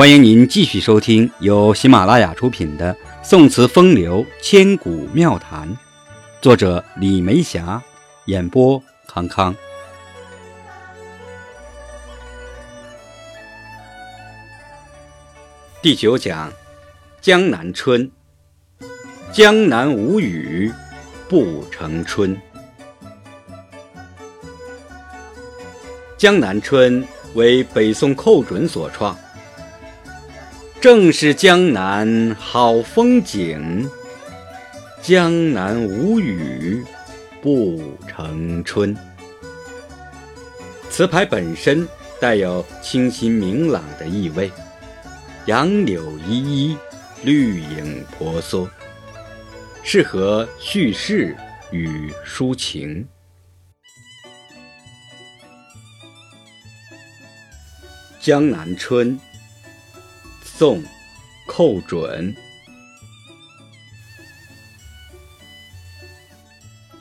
欢迎您继续收听由喜马拉雅出品的《宋词风流千古妙谈》，作者李梅霞，演播康康。第九讲《江南春》，江南无雨不成春。《江南春》为北宋寇准所创。正是江南好风景，江南无雨不成春。词牌本身带有清新明朗的意味，杨柳依依，绿影婆娑，适合叙事与抒情。《江南春》宋·寇准。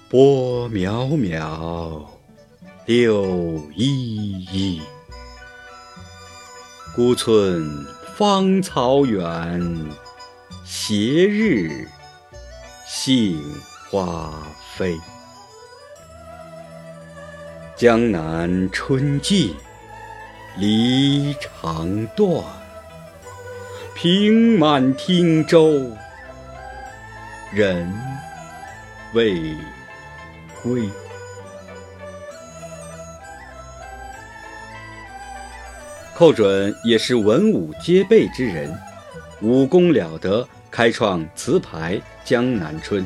波渺渺，柳依依。孤村芳草远，斜日杏花飞。江南春季，梨长断。平满汀洲，人未归。寇准也是文武皆备之人，武功了得，开创词牌《江南春》。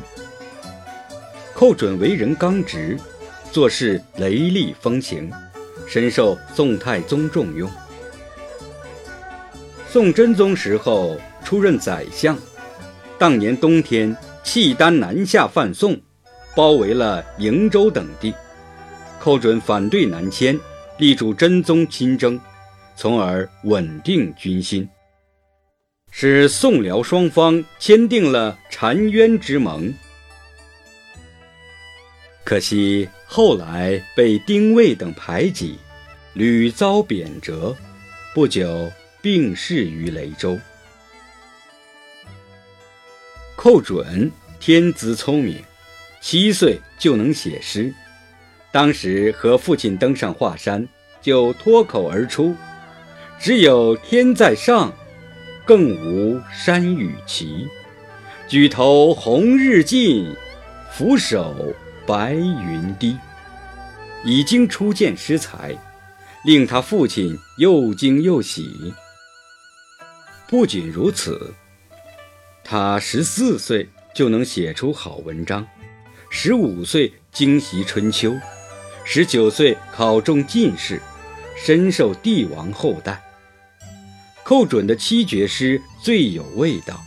寇准为人刚直，做事雷厉风行，深受宋太宗重用。宋真宗时候出任宰相，当年冬天契丹南下犯宋，包围了瀛州等地。寇准反对南迁，力主真宗亲征，从而稳定军心，使宋辽双方签订了澶渊之盟。可惜后来被丁谓等排挤，屡遭贬谪，不久。病逝于雷州。寇准天资聪明，七岁就能写诗。当时和父亲登上华山，就脱口而出：“只有天在上，更无山与齐。举头红日近，俯首白云低。”已经初见诗才，令他父亲又惊又喜。不仅如此，他十四岁就能写出好文章，十五岁精习春秋，十九岁考中进士，深受帝王厚待。寇准的七绝诗最有味道，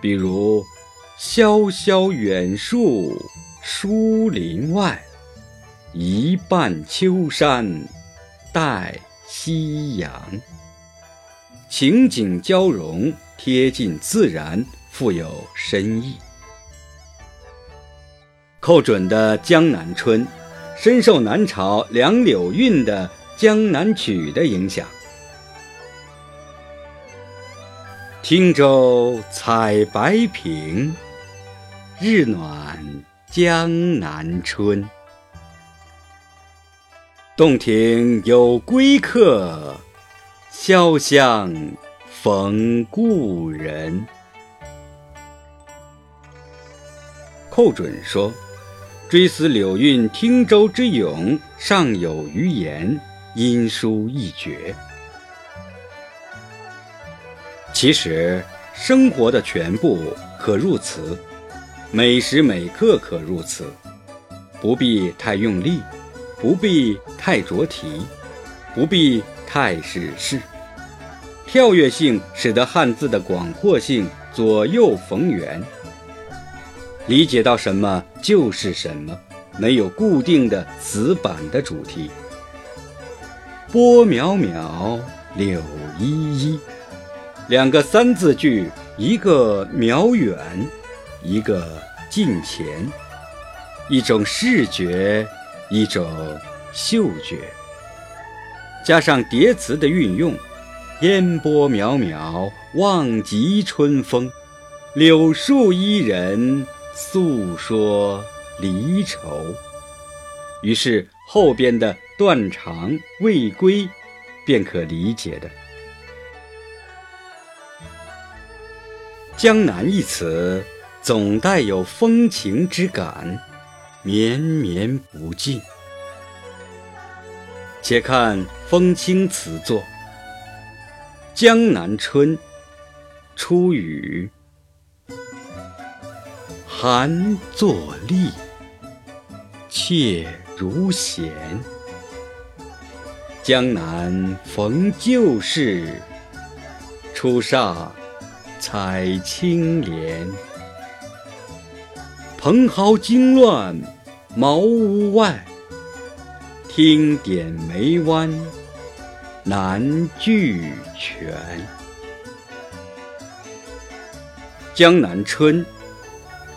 比如“萧萧远树疏林外，一半秋山带夕阳”。情景交融，贴近自然，富有深意。寇准的《江南春》深受南朝梁柳韵的《江南曲》的影响。汀洲采白苹，日暖江南春。洞庭有归客。潇湘逢故人。寇准说：“追思柳韵汀洲之咏，尚有余言，因书一绝。”其实，生活的全部可入词，每时每刻可入词，不必太用力，不必太着题，不必。太史事，跳跃性使得汉字的广阔性左右逢源，理解到什么就是什么，没有固定的死板的主题。波渺渺，柳依依，两个三字句，一个渺远，一个近前，一种视觉，一种嗅觉。加上叠词的运用，烟波渺渺，望极春风。柳树伊人，诉说离愁。于是后边的断肠未归，便可理解的。江南一词，总带有风情之感，绵绵不尽。且看风清词作《江南春》，初雨，寒作栗，怯如弦。江南逢旧事，初上采青莲。蓬蒿惊乱茅屋外。听点梅湾南俱全。江南春，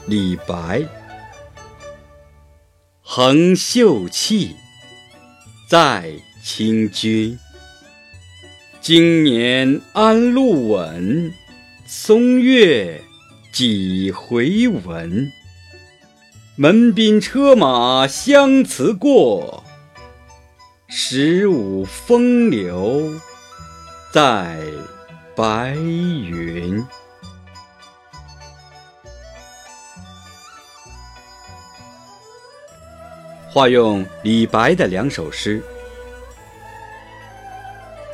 李白。横秀气，在清君。经年安陆稳，松月几回闻。门宾车马相辞过。十五风流，在白云。化用李白的两首诗：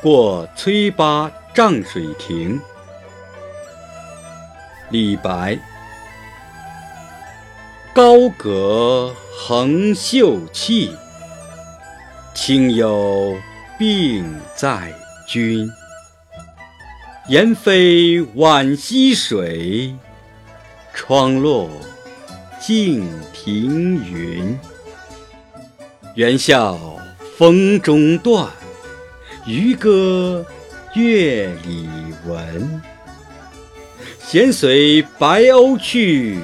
《过崔八丈水亭》。李白：高阁横秀气。清幽并在君，檐飞晚溪水，窗落静庭云。猿啸风中断，渔歌月里闻。闲随白鸥去，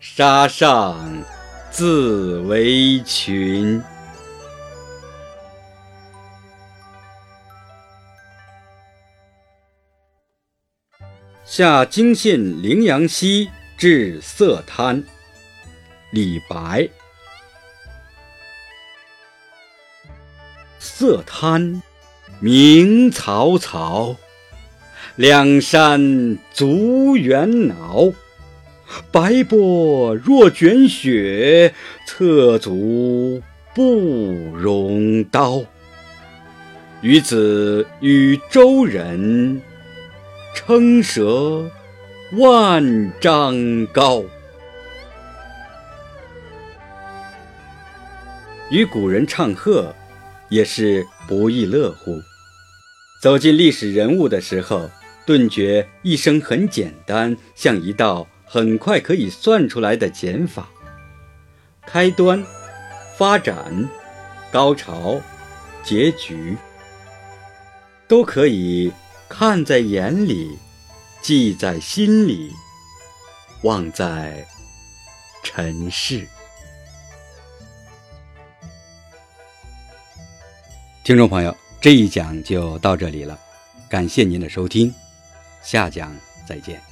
沙上自为群。下京信陵阳溪至色滩，李白。色滩明草草，两山足猿脑。白波若卷雪，侧足不容刀。与子与周人。称蛇万丈高。与古人唱和，也是不亦乐乎。走进历史人物的时候，顿觉一生很简单，像一道很快可以算出来的减法。开端、发展、高潮、结局，都可以。看在眼里，记在心里，忘在尘世。听众朋友，这一讲就到这里了，感谢您的收听，下讲再见。